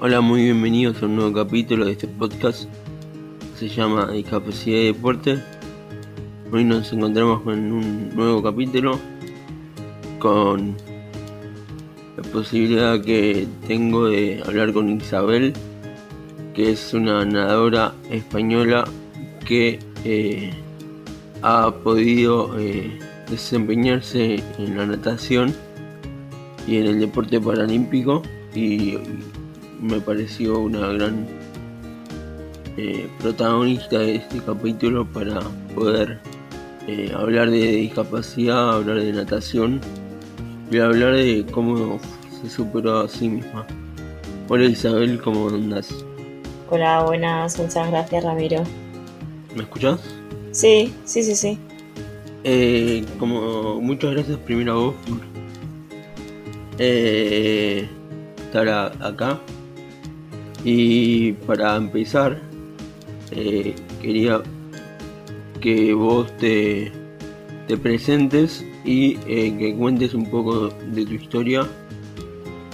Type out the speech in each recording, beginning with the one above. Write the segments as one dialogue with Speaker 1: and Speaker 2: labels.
Speaker 1: Hola, muy bienvenidos a un nuevo capítulo de este podcast. Se llama Discapacidad y Deporte. Hoy nos encontramos con un nuevo capítulo con la posibilidad que tengo de hablar con Isabel, que es una nadadora española que eh, ha podido eh, desempeñarse en la natación y en el deporte paralímpico y me pareció una gran eh, protagonista de este capítulo para poder eh, hablar de discapacidad, hablar de natación y hablar de cómo se superó a sí misma. Hola Isabel, ¿cómo andas?
Speaker 2: Hola, buenas, muchas gracias Ramiro.
Speaker 1: ¿Me escuchas?
Speaker 2: Sí, sí, sí, sí.
Speaker 1: Eh, como muchas gracias primero a vos por estar acá y para empezar, eh, quería que vos te, te presentes y eh, que cuentes un poco de tu historia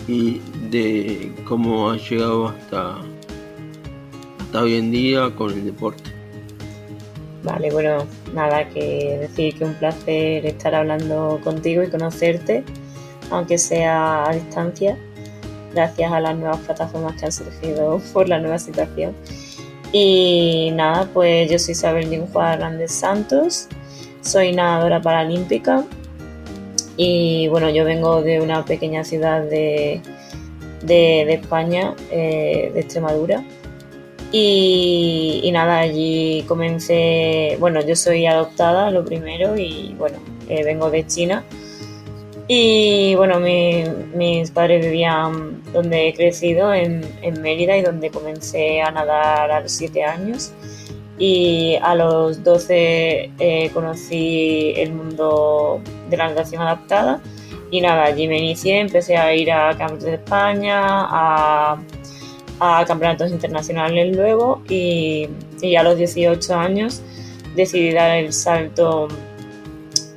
Speaker 1: y de cómo has llegado hasta, hasta hoy en día con el deporte.
Speaker 2: Vale, bueno, nada que decir que un placer estar hablando contigo y conocerte, aunque sea a distancia gracias a las nuevas plataformas que han surgido por la nueva situación. Y nada, pues yo soy Isabel Juan Hernández Santos, soy nadadora paralímpica y bueno, yo vengo de una pequeña ciudad de, de, España, eh, de Extremadura. Y, nada, allí comencé, bueno, yo soy adoptada lo primero y bueno, eh, vengo de China y bueno, mis padres vivían donde he crecido, en, Mérida, y donde comencé a nadar a los 7 años. Y a los 12 eh, conocí el mundo de la natación adaptada. Y nada, allí me inicié, empecé a ir a campeonatos de España, a, a campeonatos internacionales luego. Y, y a los 18 años decidí dar el salto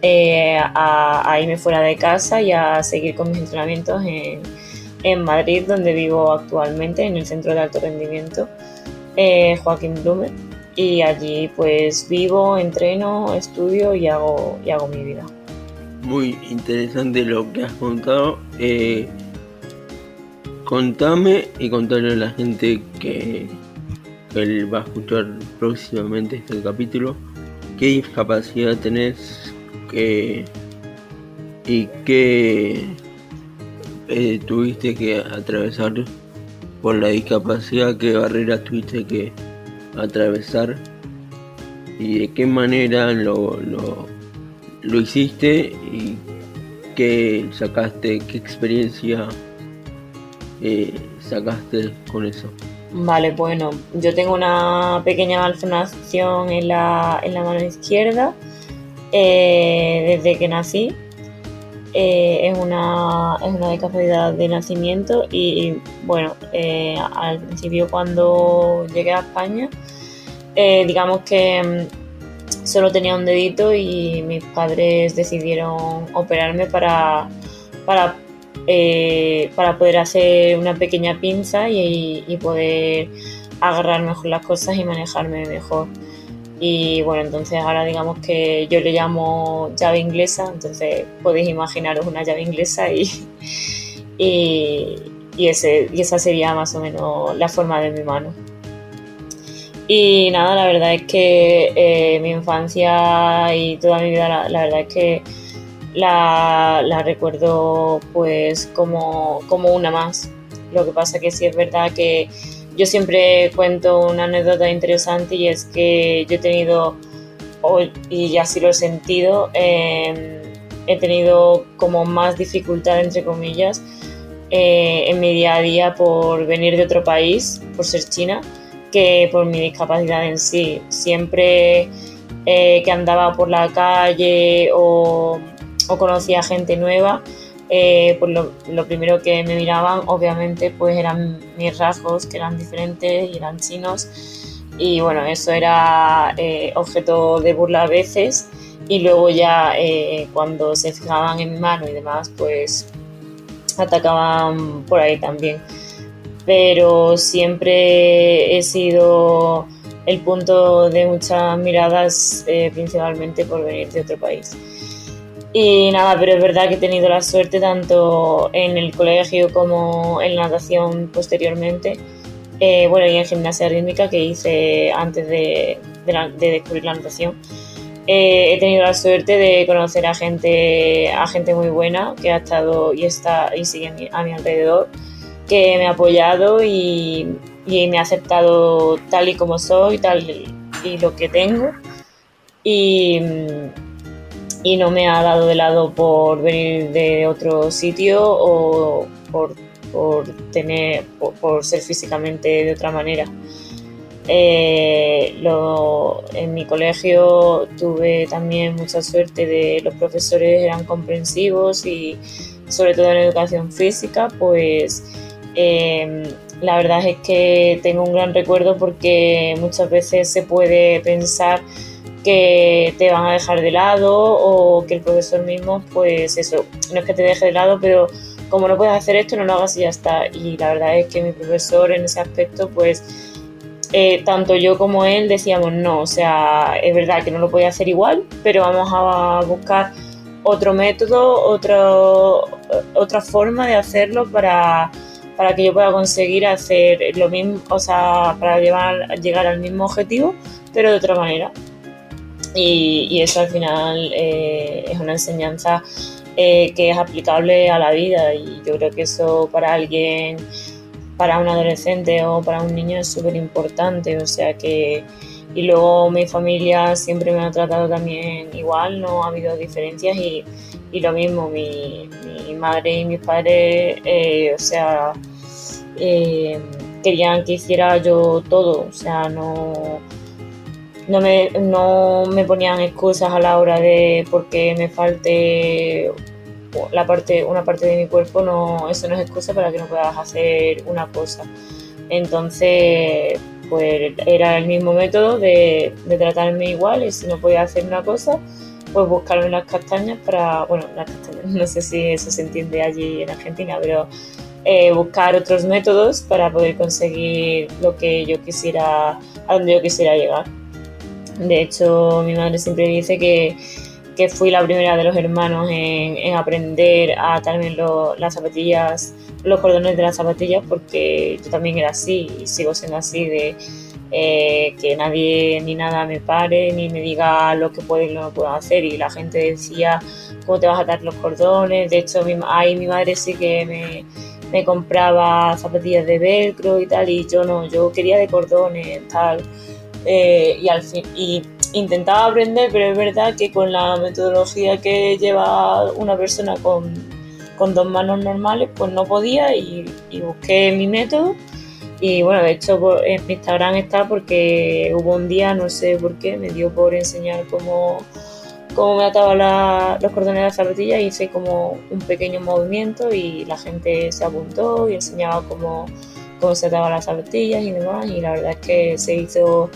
Speaker 2: eh, a, irme fuera de casa y a seguir con mis entrenamientos en, en Madrid, donde vivo actualmente, en el Centro de Alto Rendimiento eh, Joaquín Blume. Y allí pues vivo, entreno, estudio y hago, y hago mi vida.
Speaker 1: Muy interesante lo que has contado. Eh, contame y contarle a la gente que, que va a escuchar próximamente este capítulo. ¿Qué discapacidad tenés? Y qué eh, tuviste que atravesar por la discapacidad, qué barreras tuviste que atravesar y de qué manera lo, lo, hiciste y qué sacaste, qué experiencia eh, sacaste con eso.
Speaker 2: Vale, bueno, yo tengo una pequeña malformación en la, en la mano izquierda eh, desde que nací. Eh, es, una, es una discapacidad de nacimiento y, bueno, eh, al principio cuando llegué a España, digamos que mm, solo tenía un dedito y mis padres decidieron operarme para, para, para poder hacer una pequeña pinza y poder agarrar mejor las cosas y manejarme mejor. Y bueno, entonces ahora digamos que yo le llamo llave inglesa, entonces podéis imaginaros una llave inglesa y, y, ese, y esa sería más o menos la forma de mi mano. Y nada, la verdad es que eh, mi infancia y toda mi vida, la, verdad es que la, la, recuerdo pues como, como una más. Lo que pasa que sí es verdad que yo siempre cuento una anécdota interesante y es que yo he tenido, y así lo he sentido, em, he tenido como más dificultad, entre comillas, eh, en mi día a día por venir de otro país, por ser china, que por mi discapacidad en sí. Siempre eh, que andaba por la calle o, o conocía gente nueva, eh, pues lo, primero que me miraban obviamente pues eran mis rasgos que eran diferentes y eran chinos. Y bueno eso era eh, objeto de burla a veces. Y luego ya eh, cuando se fijaban en mi mano y demás pues atacaban por ahí también. Pero siempre he sido el punto de muchas miradas, eh, principalmente por venir de otro país. Y nada, pero es verdad que he tenido la suerte tanto en el colegio como en la natación posteriormente, eh, bueno, y en gimnasia rítmica que hice antes de, descubrir la natación. Eh, he tenido la suerte de conocer a gente, a gente muy buena que ha estado y está y sigue a mi alrededor, que me ha apoyado y, y me ha aceptado tal y como soy, tal y lo que tengo. Y, y no me ha dado de lado por venir de otro sitio o por, por tener por, ser físicamente de otra manera. Eh, en mi colegio tuve también mucha suerte de los profesores eran comprensivos y sobre todo en educación física pues eh, la verdad es que tengo un gran recuerdo porque muchas veces se puede pensar que te van a dejar de lado o que el profesor mismo, pues eso, no es que te deje de lado, pero como no puedes hacer esto, no lo hagas y ya está. Y la verdad es que mi profesor en ese aspecto, pues eh, tanto yo como él decíamos no, o sea, es verdad que no lo podía hacer igual, pero vamos a buscar otro método, otro, otra forma de hacerlo para para que yo pueda conseguir hacer lo mismo, o sea, para llevar, llegar al mismo objetivo, pero de otra manera. Y, eso al final eh, es una enseñanza eh, que es aplicable a la vida. Y yo creo que eso para alguien, para un adolescente o para un niño es súper importante, o sea que... Y luego mi familia siempre me ha tratado también igual, no ha habido diferencias. Y, y lo mismo, mi, mi, madre y mis padres, eh, o sea, querían que hiciera yo todo, o sea, no, no, me, no me ponían excusas a la hora de porque me falte la parte, una parte de mi cuerpo, no, eso no es excusa para que no puedas hacer una cosa. Entonces, pues era el mismo método de, de tratarme igual y si no podía hacer una cosa, pues buscarme las castañas para, bueno, las castañas, no sé si eso se entiende allí en Argentina, pero eh, buscar otros métodos para poder conseguir lo que yo quisiera, a donde yo quisiera llegar. De hecho, mi madre siempre dice que, que fui la primera de los hermanos en, en aprender a atarme las zapatillas, los cordones de las zapatillas, porque yo también era así y sigo siendo así de eh, que nadie ni nada me pare ni me diga lo que puedo y lo no puedo hacer. Y la gente decía, ¿cómo te vas a atar los cordones? De hecho, ahí mi madre sí que me, me compraba zapatillas de velcro y tal, y yo no, yo quería de cordones, tal. Eh, y al fin, intentaba aprender, pero es verdad que con la metodología que lleva una persona con, con dos manos normales, pues no podía y, busqué mi método y bueno, de hecho en mi Instagram está porque hubo un día, no sé por qué, me dio por enseñar cómo, cómo me ataba los cordones de la zapatilla y hice como un pequeño movimiento y la gente se apuntó y enseñaba cómo, cómo se ataban las zapatillas y demás. Y la verdad es que se hizo,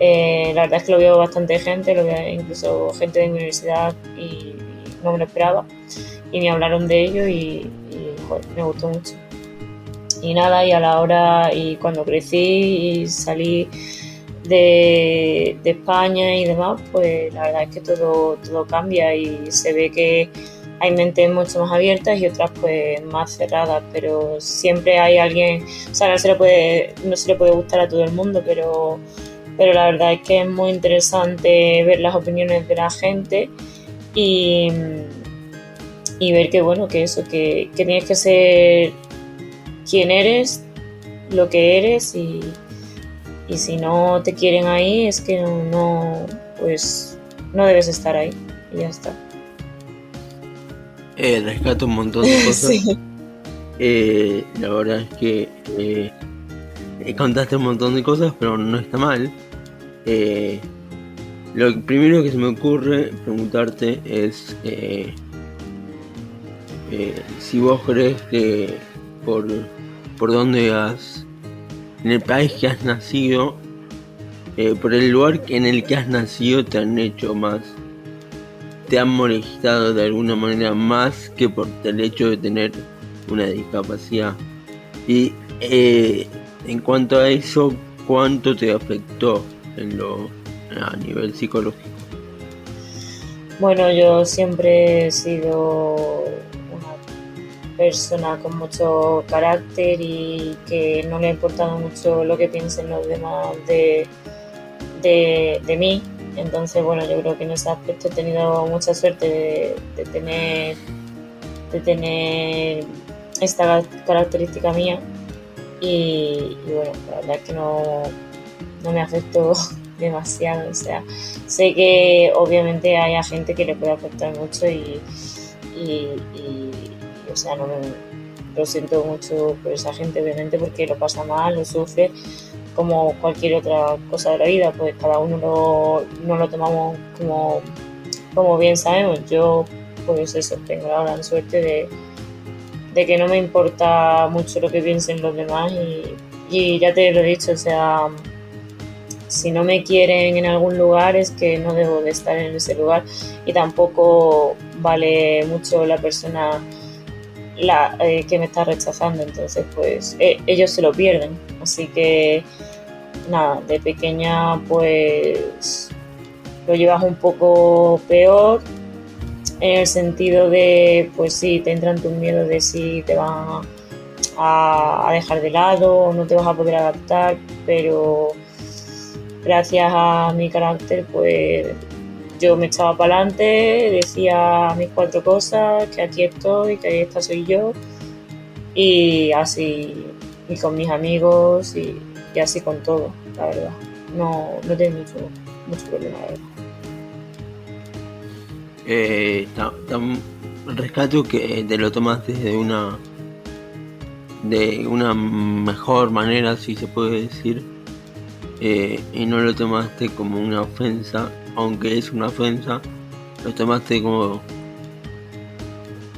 Speaker 2: eh, la verdad es que lo vio bastante gente, lo vio incluso gente de mi universidad y, no me lo esperaba. Y me hablaron de ello y, me gustó mucho y nada, y a la hora, y cuando crecí y salí de, España y demás, pues la verdad es que todo, todo cambia y se ve que hay mentes mucho más abiertas y otras pues más cerradas, pero siempre hay alguien, o sea, no se le puede, no se le puede gustar a todo el mundo, pero, pero la verdad es que es muy interesante ver las opiniones de la gente y, y ver que bueno, que eso, que, que tienes que ser quién eres, lo que eres y, si no te quieren ahí es que no, pues no debes estar ahí y ya está.
Speaker 1: Eh, rescato un montón de cosas. Eh, la verdad es que eh, contaste un montón de cosas, pero no está mal. Lo primero que se me ocurre preguntarte es si vos crees que por por dónde has, en el país que has nacido, eh, por el lugar en el que has nacido te han hecho más, te han molestado de alguna manera más que por el hecho de tener una discapacidad. Y eh, en cuanto a eso, ¿cuánto te afectó en lo, a nivel psicológico?
Speaker 2: Bueno, yo siempre he sido una persona con mucho carácter y que no le ha importado mucho lo que piensen los demás de, de, mí. Entonces, bueno, yo creo que en ese aspecto he tenido mucha suerte de, tener de tener esta característica mía y, bueno, la verdad es que no, no me afectó demasiado. O sea, sé que obviamente hay gente que le puede afectar mucho y, o sea, no me, lo siento mucho por esa gente, obviamente, porque lo pasa mal, lo sufre, como cualquier otra cosa de la vida, pues cada uno lo, no lo tomamos como, como bien sabemos. Yo, pues eso, tengo la gran suerte de de que no me importa mucho lo que piensen los demás y, ya te lo he dicho, o sea, si no me quieren en algún lugar es que no debo de estar en ese lugar. Y tampoco vale mucho la persona la, eh, que me está rechazando, entonces pues eh, ellos se lo pierden, así que nada, de pequeña pues lo llevas un poco peor en el sentido de, pues sí, te entran tus miedos de si te van a, dejar de lado o no te vas a poder adaptar, pero gracias a mi carácter, pues yo me echaba para adelante, decía mis cuatro cosas, que aquí estoy, que esta soy yo, y así, y con mis amigos, y, así con todo, la verdad. No, no tengo mucho, mucho problema, la verdad.
Speaker 1: Eh, rescato que te lo tomas desde una de una mejor manera si se puede decir eh, y no lo tomaste como una ofensa aunque es una ofensa lo tomaste como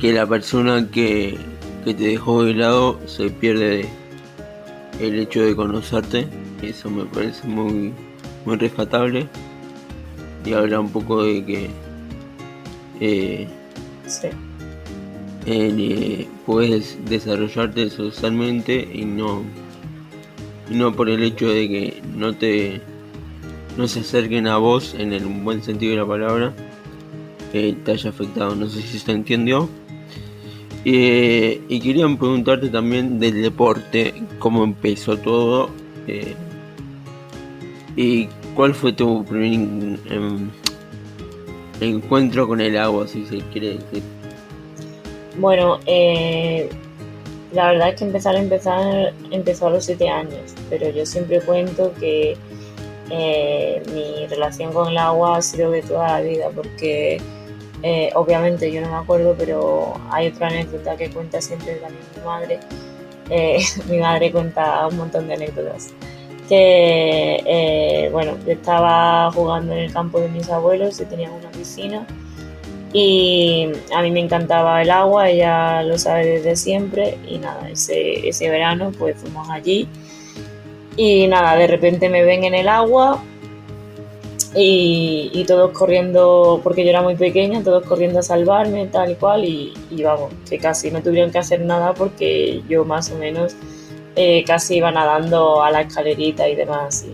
Speaker 1: que la persona que, que te dejó de lado se pierde el hecho de conocerte. Eso me parece muy muy rescatable. Y habla un poco de que eh, eh, puedes desarrollarte socialmente y no, no por el hecho de que no te no se acerquen a vos en el buen sentido de la palabra te haya afectado. No sé si se entendió. Eh, y querían preguntarte también del deporte, cómo empezó todo y cuál fue tu primer encuentro con el agua, si se quiere decir.
Speaker 2: Bueno, eh, la verdad es que empezar a empezar empezó a los 7 años, pero yo siempre cuento que eh, mi relación con el agua ha sido de toda la vida, porque eh, obviamente yo no me acuerdo, pero hay otra anécdota que cuenta siempre también mi madre. mi madre cuenta un montón de anécdotas que, eh, bueno, yo estaba jugando en el campo de mis abuelos y tenían una piscina y a mí me encantaba el agua, ella lo sabe desde siempre y nada, ese, ese verano pues fuimos allí y nada, de repente me ven en el agua y, todos corriendo, porque yo era muy pequeña, todos corriendo a salvarme, tal y cual, y, vamos, que casi no tuvieron que hacer nada porque yo más o menos eh, casi iba nadando a la escalerita y demás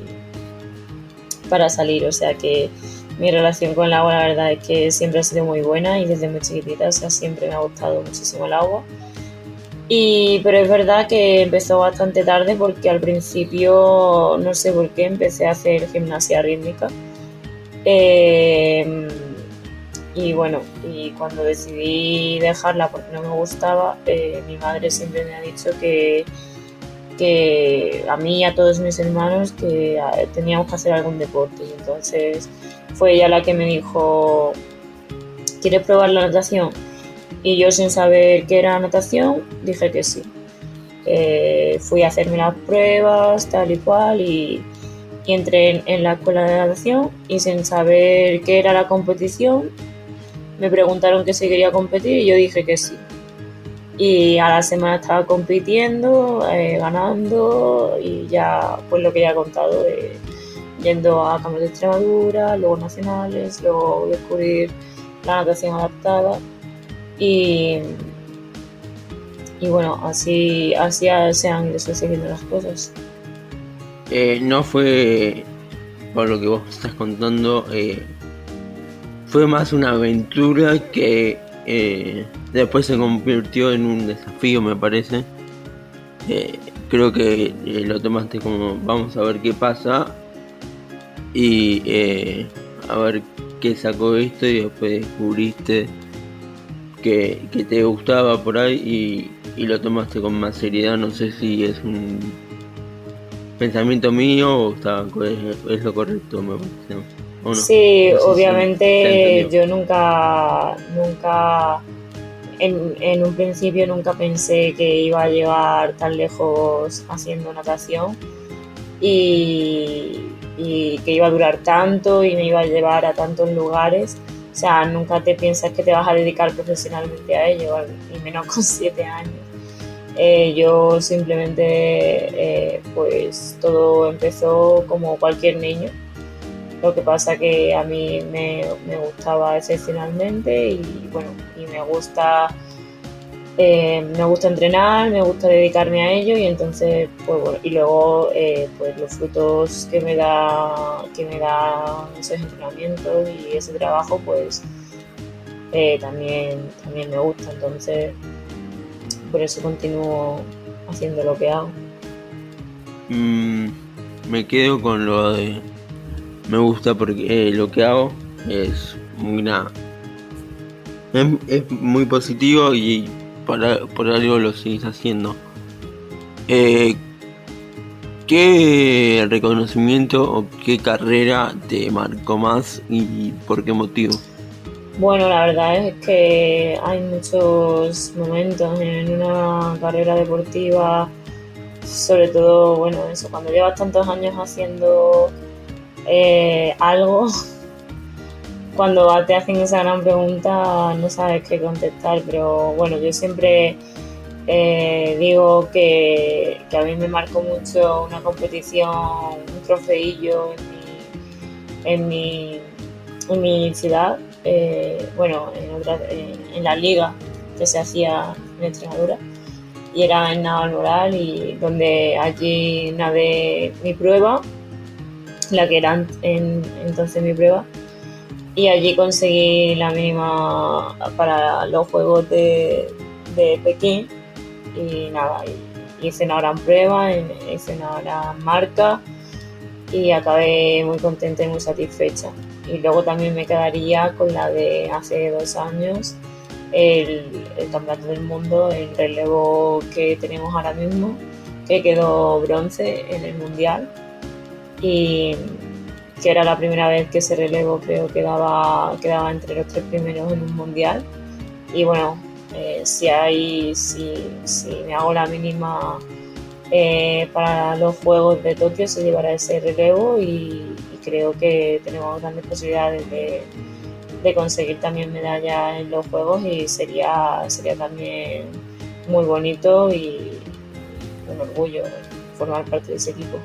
Speaker 2: para salir. O sea que mi relación con el agua la verdad es que siempre ha sido muy buena y desde muy chiquitita, o sea, siempre me ha gustado muchísimo el agua. Y, pero es verdad que empezó bastante tarde porque al principio, no sé por qué, empecé a hacer gimnasia rítmica. Em, y bueno, y cuando decidí dejarla porque no me gustaba, eh, mi madre siempre me ha dicho que, que a mí y a todos mis hermanos que teníamos que hacer algún deporte. Y entonces fue ella la que me dijo, ¿quieres probar la natación? Y yo sin saber qué era natación, dije que sí. Eh, fui a hacerme las pruebas, tal y cual, y, entré en, la escuela de natación y sin saber qué era la competición, me preguntaron que si quería competir y yo dije que sí y a la semana estaba compitiendo, eh, ganando y ya pues lo que ya he contado, yendo a Campos de Extremadura, luego nacionales, luego descubrir la natación adaptada y, y bueno, así, así se han ido sucediendo las cosas.
Speaker 1: Eh, no fue, por lo que vos estás contando, eh, fue más una aventura que eh, después se convirtió en un desafío, me parece. creo que lo tomaste como vamos a ver qué pasa y a ver qué sacó esto y después descubriste que, que te gustaba por ahí y, y, lo tomaste con más seriedad. No sé si es un pensamiento mío o está, es, lo correcto, me
Speaker 2: parece. Sí, obviamente yo nunca, nunca, en, en, un principio nunca pensé que iba a llegar tan lejos haciendo natación y, y que iba a durar tanto y me iba a llevar a tantos lugares. O sea, nunca te piensas que te vas a dedicar profesionalmente a ello, y menos con siete años. Eh, yo simplemente, eh, pues todo empezó como cualquier niño. Lo que pasa que a mí me, me gustaba excepcionalmente y bueno, y me gusta eh, me gusta entrenar, me gusta dedicarme a ello y entonces, pues bueno, y luego eh, pues los frutos que me da, que me da esos entrenamientos y ese trabajo, pues eh, también, también me gusta, entonces por eso continúo haciendo lo que hago.
Speaker 1: Mm, me quedo con lo de me gusta porque lo que hago es muy nada. es muy positivo y por algo lo sigues haciendo. Eh, ¿Qué reconocimiento o qué carrera te marcó más y por qué motivo?
Speaker 2: Bueno, la verdad es que hay muchos momentos en una carrera deportiva, sobre todo, bueno, eso, cuando llevas tantos años haciendo eh, algo, cuando te hacen esa gran pregunta no sabes qué contestar, pero bueno, yo siempre eh, digo que, a mí me marcó mucho una competición, un trofeillo en mi, en mi, ciudad, eh, bueno, en, en, la liga que se hacía en Extremadura y era en Naval Moral y donde allí nadé mi prueba, la que era en, entonces mi prueba y allí conseguí la mínima para los Juegos de, Pekín y nada, hice una gran prueba, hice una gran marca y acabé muy contenta y muy satisfecha. Y luego también me quedaría con la de hace dos años, el, el Campeonato del Mundo, el relevo que tenemos ahora mismo, que quedó bronce en el Mundial. Y, que era la primera vez que ese relevo creo que quedaba, quedaba entre los tres primeros en un mundial. Y bueno, eh, si, hay, si, si, me hago la mínima eh, para los Juegos de Tokio se llevará ese relevo y, creo que tenemos grandes posibilidades de, de, conseguir también medalla en los Juegos y sería, sería también muy bonito y un orgullo formar parte de ese equipo.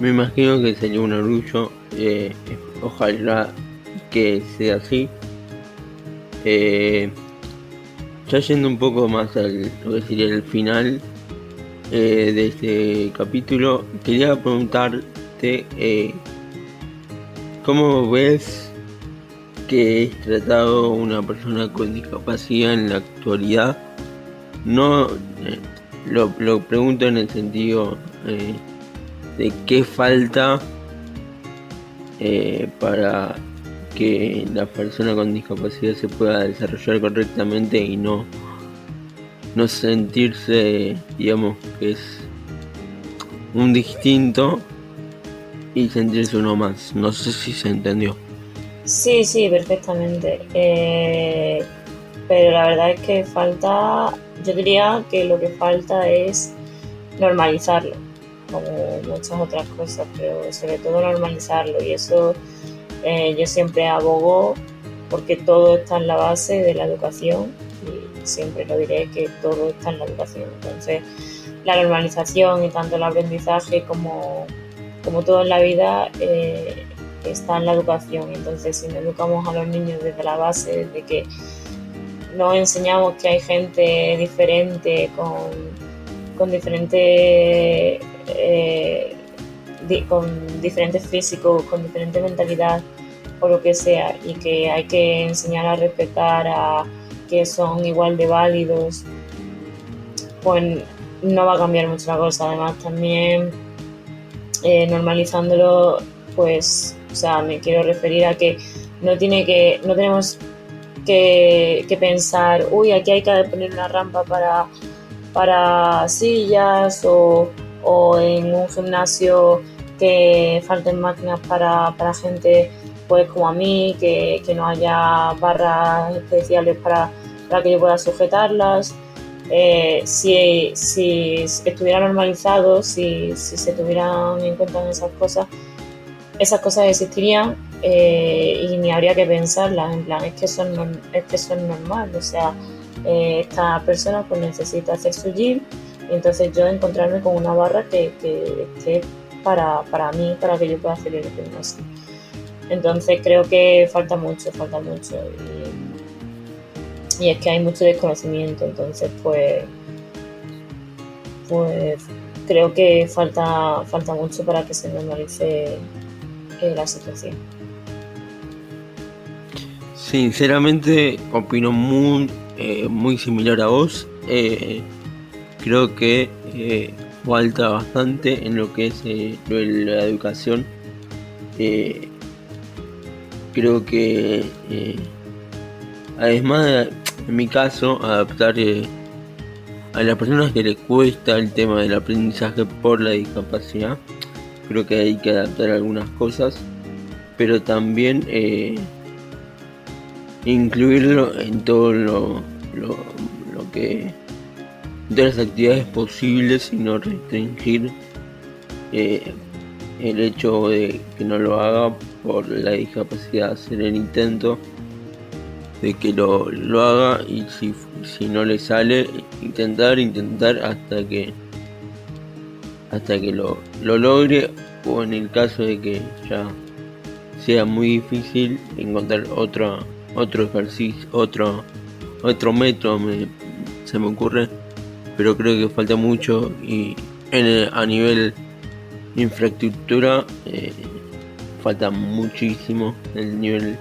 Speaker 1: Me imagino que sería un orgullo, eh, ojalá que sea así. Eh, ya yendo un poco más al lo que sería el final eh, de este capítulo, quería preguntarte cómo ves que es tratado una persona con discapacidad en la actualidad. No lo, lo pregunto en el sentido de qué falta eh, para que la persona con discapacidad se pueda desarrollar correctamente y no, no sentirse, digamos, que es un distinto y sentirse uno más. No sé si se entendió.
Speaker 2: Sí, sí, perfectamente. Eh, pero la verdad es que falta, yo diría que lo que falta es normalizarlo como muchas otras cosas, pero sobre todo normalizarlo y eso eh, yo siempre abogo porque todo está en la base de la educación y siempre lo diré que todo está en la educación. Entonces, la normalización y tanto el aprendizaje como, como todo en la vida eh, está en la educación. Entonces, si no educamos a los niños desde la base, desde que no enseñamos que hay gente diferente con, con diferentes eh, con diferentes físicos, con diferente mentalidad o lo que sea, y que hay que enseñar a respetar a que son igual de válidos, pues no va a cambiar mucho la cosa. Además, también eh, normalizándolo, pues, o sea, me quiero referir a que no tiene que, no tenemos que, pensar, uy, aquí hay que poner una rampa para, para sillas o, o en un gimnasio que falten máquinas para, para gente pues como a mí, que, que no haya barras especiales para, para que yo pueda sujetarlas. Eh, si, si, estuviera normalizado, si, si, se tuvieran en cuenta esas cosas, esas cosas existirían eh, y ni habría que pensarlas. En plan, es que eso es, que eso normal. O sea, eh, esta persona pues necesita hacer su gym entonces yo encontrarme con una barra que, que esté para, para mí, para que yo pueda hacer el gimnasio. Entonces creo que falta mucho, falta mucho. Y, es que hay mucho desconocimiento, entonces pues, pues creo que falta, falta mucho para que se normalice eh, la situación.
Speaker 1: Sinceramente opino muy, eh, muy similar a vos. Eh, creo que falta bastante en lo que es la educación. Creo que eh, además en mi caso adaptar eh, a las personas que les cuesta el tema del aprendizaje por la discapacidad. Creo que hay que adaptar algunas cosas pero también eh, incluirlo en todo lo, lo, lo que todas las actividades posibles y no restringir el hecho de que no lo haga por la discapacidad, hacer el intento de que lo, lo haga y si, si no le sale, intentar, intentar hasta que hasta que lo, lo logre o en el caso de que ya sea muy difícil encontrar otro otro ejercicio, otro otro método se me ocurre, pero creo que falta mucho y en a nivel infraestructura eh, falta muchísimo el nivel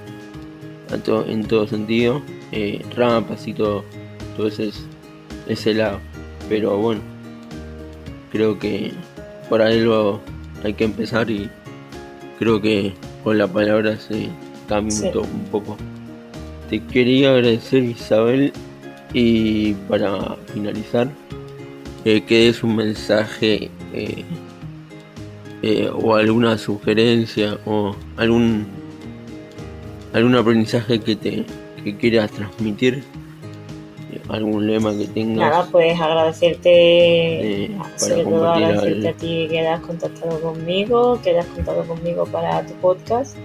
Speaker 1: en todo sentido. Eh, rampas y todo todo ese, ese lado. Pero bueno creo que por ahí lo hay que empezar y creo que con la palabra se cambia un poco. Te quería agradecer Isabel y para finalizar eh, que es un mensaje eh, eh, o alguna sugerencia o algún algún aprendizaje que te que quieras transmitir eh, algún lema que tengas.
Speaker 2: Nada pues agradecerte eh, sobre todo agradecerte a ti que has contactado conmigo que has contado conmigo para tu podcast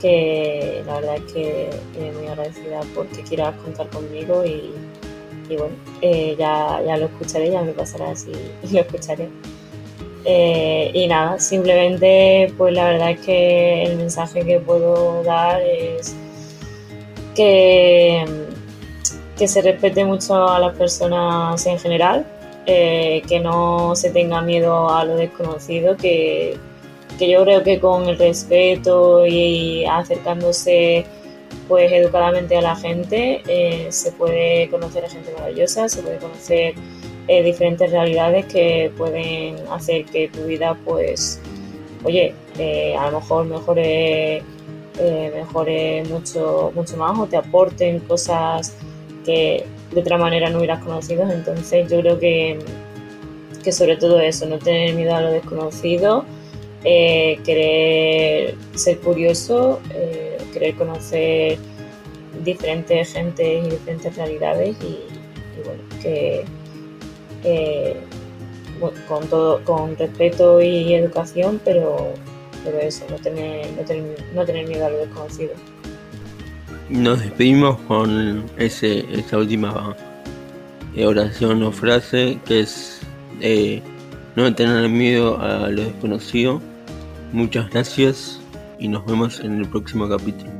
Speaker 2: que la verdad es que muy agradecida porque quieras contar conmigo y, bueno ya, ya lo escucharé ya me pasará y lo escucharé. Eh, y nada, simplemente pues la verdad es que el mensaje que puedo dar es que, que se respete mucho a las personas en general, eh, que no se tenga miedo a lo desconocido, que, que yo creo que con el respeto y acercándose pues educadamente a la gente eh, se puede conocer a gente maravillosa, se puede conocer eh, diferentes realidades que pueden hacer que tu vida, pues, oye, eh, a lo mejor mejore, mejore mucho, mucho más o te aporten cosas que de otra manera no hubieras conocido. Entonces yo creo que, que sobre todo eso, no tener miedo a lo desconocido, querer ser curioso, querer conocer diferentes gentes y diferentes realidades y bueno, que eh, con todo, con respeto y educación, pero, pero eso, no tener, no, tener, no tener miedo a lo desconocido.
Speaker 1: Nos despedimos con ese, esa última eh, oración o frase que es eh, no tener miedo a lo desconocido. Muchas gracias y nos vemos en el próximo capítulo.